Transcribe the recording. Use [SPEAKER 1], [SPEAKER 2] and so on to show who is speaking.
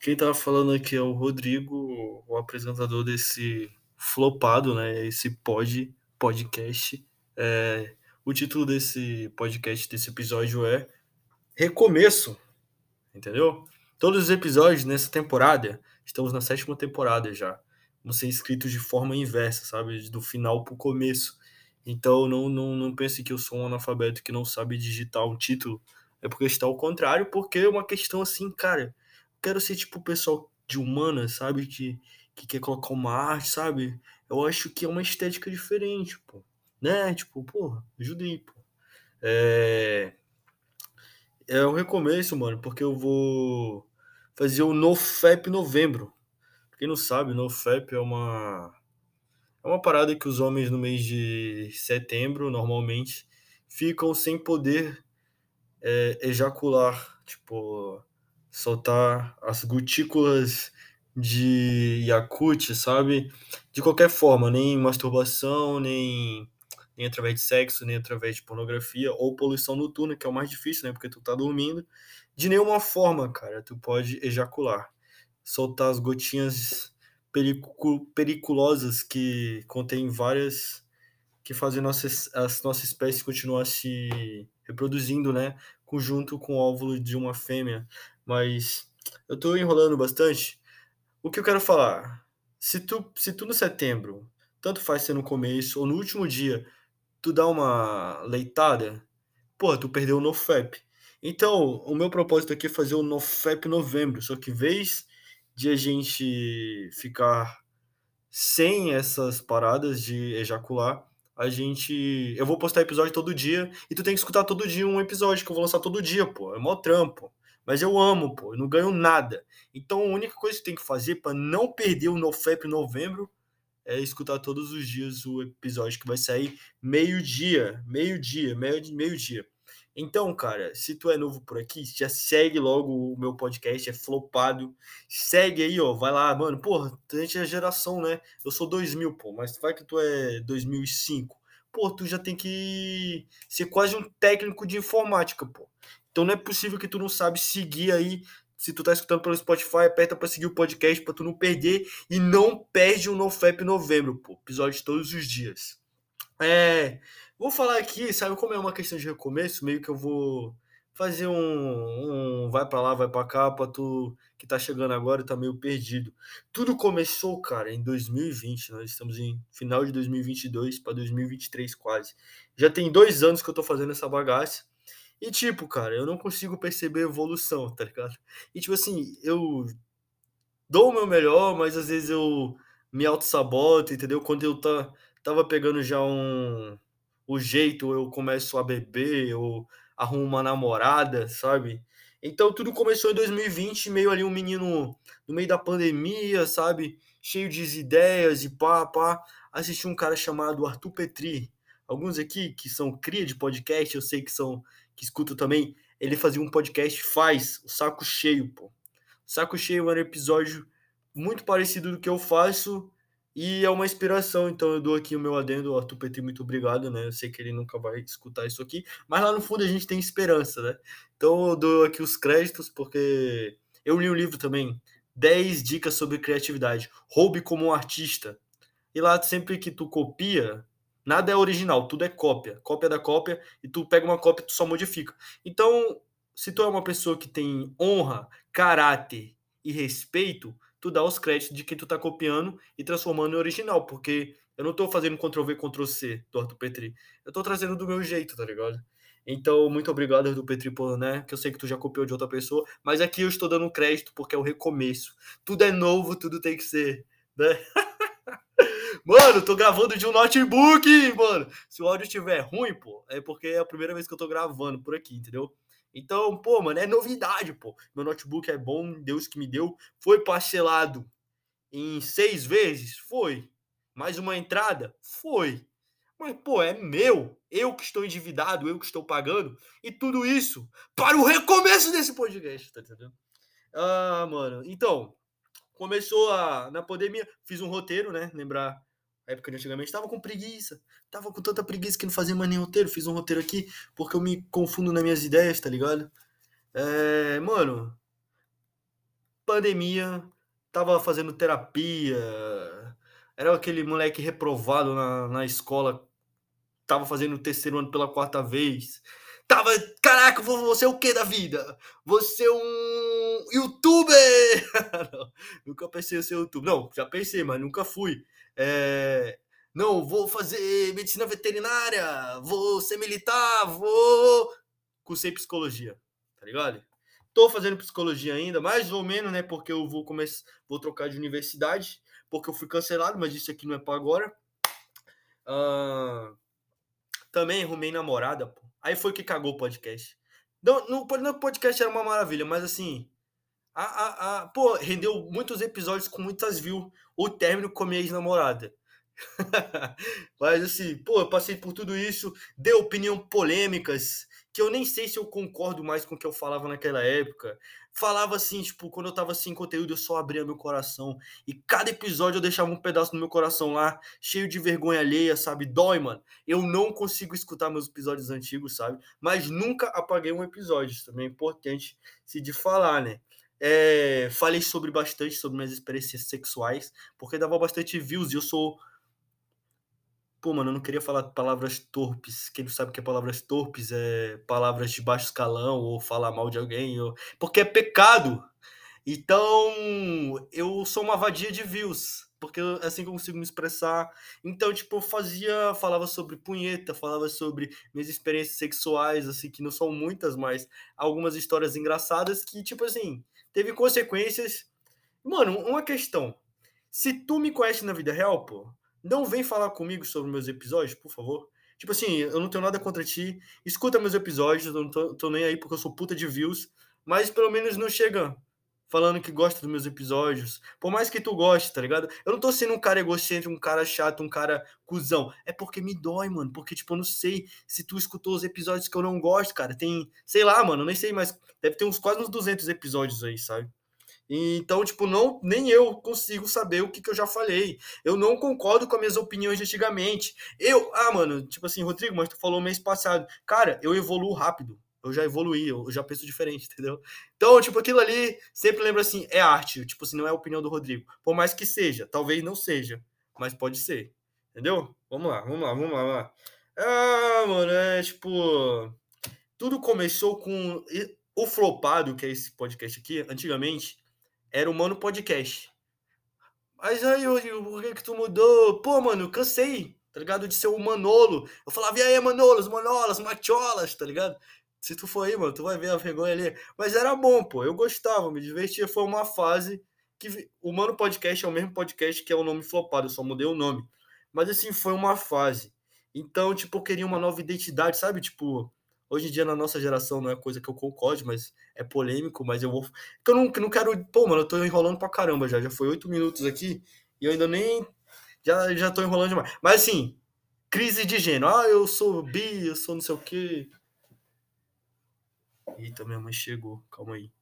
[SPEAKER 1] Quem tava falando aqui é o Rodrigo, o apresentador desse flopado, né? Esse pod, podcast. É, o título desse podcast, desse episódio é Recomeço, entendeu? Todos os episódios nessa temporada, estamos na sétima temporada já, vão ser escritos de forma inversa, sabe? Do final pro começo. Então não, não, não pense que eu sou um analfabeto que não sabe digitar um título. É porque está ao contrário, porque é uma questão assim, cara quero ser tipo o pessoal de humana, sabe? Que, que quer colocar uma arte, sabe? Eu acho que é uma estética diferente, pô. Né? Tipo, porra, ajudei, pô. É... É um recomeço, mano, porque eu vou fazer o NoFap novembro. Quem não sabe, NoFap é uma é uma parada que os homens no mês de setembro, normalmente, ficam sem poder é, ejacular. Tipo, soltar as gotículas de Yakut, sabe? De qualquer forma, nem masturbação, nem, nem através de sexo, nem através de pornografia, ou poluição noturna, que é o mais difícil, né? Porque tu tá dormindo. De nenhuma forma, cara, tu pode ejacular. Soltar as gotinhas pericu periculosas que contêm várias que fazem nossa, a nossa espécie continuar se reproduzindo, né? Junto com o óvulo de uma fêmea mas eu tô enrolando bastante. O que eu quero falar? Se tu, se tu no setembro, tanto faz ser no começo ou no último dia, tu dá uma leitada, pô, tu perdeu o NoFap. Então, o meu propósito aqui é fazer o NoFap novembro, só que vez de a gente ficar sem essas paradas de ejacular, a gente. Eu vou postar episódio todo dia e tu tem que escutar todo dia um episódio que eu vou lançar todo dia, pô. É mó trampo. Mas eu amo, pô, eu não ganho nada. Então a única coisa que tem que fazer para não perder o NoFap novembro é escutar todos os dias o episódio que vai sair meio-dia, meio-dia, meio-dia. Então, cara, se tu é novo por aqui, já segue logo o meu podcast, é flopado. Segue aí, ó, vai lá, mano. Porra, a gente é geração, né? Eu sou 2000, pô, mas vai que tu é 2005. Pô, tu já tem que ser quase um técnico de informática, pô. Então não é possível que tu não sabe seguir aí. Se tu tá escutando pelo Spotify, aperta para seguir o podcast para tu não perder e não perde o NoFap novembro, pô. Episódio todos os dias. É, vou falar aqui, sabe como é uma questão de recomeço, meio que eu vou fazer um, um vai para lá, vai para cá, para tu que tá chegando agora e tá meio perdido. Tudo começou, cara, em 2020, nós estamos em final de 2022 para 2023 quase. Já tem dois anos que eu tô fazendo essa bagaça. E, tipo, cara, eu não consigo perceber evolução, tá ligado? E, tipo assim, eu dou o meu melhor, mas às vezes eu me auto-saboto, entendeu? Quando eu tá, tava pegando já um o jeito, eu começo a beber, eu arrumo uma namorada, sabe? Então tudo começou em 2020, meio ali um menino no meio da pandemia, sabe? Cheio de ideias e pá, pá. Assisti um cara chamado Arthur Petri. Alguns aqui que são cria de podcast, eu sei que são que escuto também, ele fazia um podcast, faz, o Saco Cheio, pô. Saco Cheio era um episódio muito parecido do que eu faço e é uma inspiração, então eu dou aqui o meu adendo, Arthur Petri, muito obrigado, né? Eu sei que ele nunca vai escutar isso aqui, mas lá no fundo a gente tem esperança, né? Então eu dou aqui os créditos, porque eu li o um livro também, 10 dicas sobre criatividade, roube como um artista. E lá sempre que tu copia, Nada é original, tudo é cópia. Cópia da cópia, e tu pega uma cópia e tu só modifica. Então, se tu é uma pessoa que tem honra, caráter e respeito, tu dá os créditos de quem tu tá copiando e transformando em original, porque eu não tô fazendo Ctrl-V, Ctrl-C do Arthur Petri. Eu tô trazendo do meu jeito, tá ligado? Então, muito obrigado, Arthur Petri, por, né? Que eu sei que tu já copiou de outra pessoa, mas aqui eu estou dando crédito porque é o recomeço. Tudo é novo, tudo tem que ser, né? Mano, tô gravando de um notebook, mano. Se o áudio estiver ruim, pô, é porque é a primeira vez que eu tô gravando por aqui, entendeu? Então, pô, mano, é novidade, pô. Meu notebook é bom, Deus que me deu. Foi parcelado em seis vezes? Foi. Mais uma entrada? Foi. Mas, pô, é meu. Eu que estou endividado, eu que estou pagando. E tudo isso para o recomeço desse podcast, tá entendendo? Ah, mano. Então, começou a, na pandemia, fiz um roteiro, né? Lembrar época de antigamente, tava com preguiça. Tava com tanta preguiça que não fazia mais nem roteiro. Fiz um roteiro aqui porque eu me confundo nas minhas ideias, tá ligado? É, mano. pandemia, tava fazendo terapia, era aquele moleque reprovado na, na escola, tava fazendo o terceiro ano pela quarta vez. Tava, caraca, você é o que da vida? Você é um youtuber! não, nunca pensei em ser youtuber. Não, já pensei, mas nunca fui. É, não, vou fazer medicina veterinária, vou ser militar, vou. Cursei psicologia, tá ligado? Tô fazendo psicologia ainda, mais ou menos, né? Porque eu vou começar, vou trocar de universidade, porque eu fui cancelado, mas isso aqui não é para agora. Uh, também arrumei namorada, pô. Aí foi que cagou o podcast. Não, no, no podcast era uma maravilha, mas assim. A, a, a, pô, rendeu muitos episódios com muitas views. O término com minha ex-namorada. Mas assim, pô, eu passei por tudo isso, dei opinião polêmicas, que eu nem sei se eu concordo mais com o que eu falava naquela época. Falava assim, tipo, quando eu tava sem conteúdo, eu só abria meu coração. E cada episódio eu deixava um pedaço do meu coração lá, cheio de vergonha alheia, sabe? Dói, mano. Eu não consigo escutar meus episódios antigos, sabe? Mas nunca apaguei um episódio. Isso também é importante se de falar, né? É, falei sobre bastante sobre minhas experiências sexuais, porque dava bastante views e eu sou Pô, mano, eu não queria falar palavras torpes. Quem não sabe o que é palavras torpes é palavras de baixo escalão ou falar mal de alguém, ou... porque é pecado. Então, eu sou uma vadia de views, porque é assim que eu consigo me expressar. Então, tipo, eu fazia, falava sobre punheta, falava sobre minhas experiências sexuais, assim, que não são muitas, mas algumas histórias engraçadas que, tipo assim, teve consequências. Mano, uma questão. Se tu me conhece na vida real, pô, não vem falar comigo sobre meus episódios, por favor. Tipo assim, eu não tenho nada contra ti. Escuta meus episódios, eu não tô, tô nem aí porque eu sou puta de views. Mas pelo menos não chega falando que gosta dos meus episódios. Por mais que tu goste, tá ligado? Eu não tô sendo um cara egocêntrico, um cara chato, um cara cuzão. É porque me dói, mano. Porque, tipo, eu não sei se tu escutou os episódios que eu não gosto, cara. Tem, sei lá, mano, nem sei, mas deve ter uns quase uns 200 episódios aí, sabe? Então, tipo, não, nem eu consigo saber o que, que eu já falei. Eu não concordo com as minhas opiniões de antigamente. Eu, ah, mano, tipo assim, Rodrigo, mas tu falou mês passado. Cara, eu evoluo rápido. Eu já evoluí, eu já penso diferente, entendeu? Então, tipo, aquilo ali sempre lembra assim, é arte. Tipo assim, não é a opinião do Rodrigo. Por mais que seja, talvez não seja, mas pode ser. Entendeu? Vamos lá, vamos lá, vamos lá. Vamos lá. Ah, mano, é tipo. Tudo começou com o flopado, que é esse podcast aqui, antigamente era o Mano Podcast. Mas aí, por que que tu mudou? Pô, mano, cansei, tá ligado? De ser o Manolo. Eu falava, e aí, Manolos, Manolas, Macholas, tá ligado? Se tu for aí, mano, tu vai ver a vergonha ali. Mas era bom, pô. Eu gostava, me divertia. Foi uma fase que. O Mano Podcast é o mesmo podcast que é o nome flopado, eu só mudei o nome. Mas assim, foi uma fase. Então, tipo, eu queria uma nova identidade, sabe? Tipo, Hoje em dia, na nossa geração, não é coisa que eu concorde, mas é polêmico, mas eu vou. Eu não, não quero. Pô, mano, eu tô enrolando pra caramba já. Já foi oito minutos aqui e eu ainda nem. Já, já tô enrolando demais. Mas assim, crise de gênero. Ah, eu sou bi, eu sou não sei o quê. Eita, minha mãe chegou. Calma aí.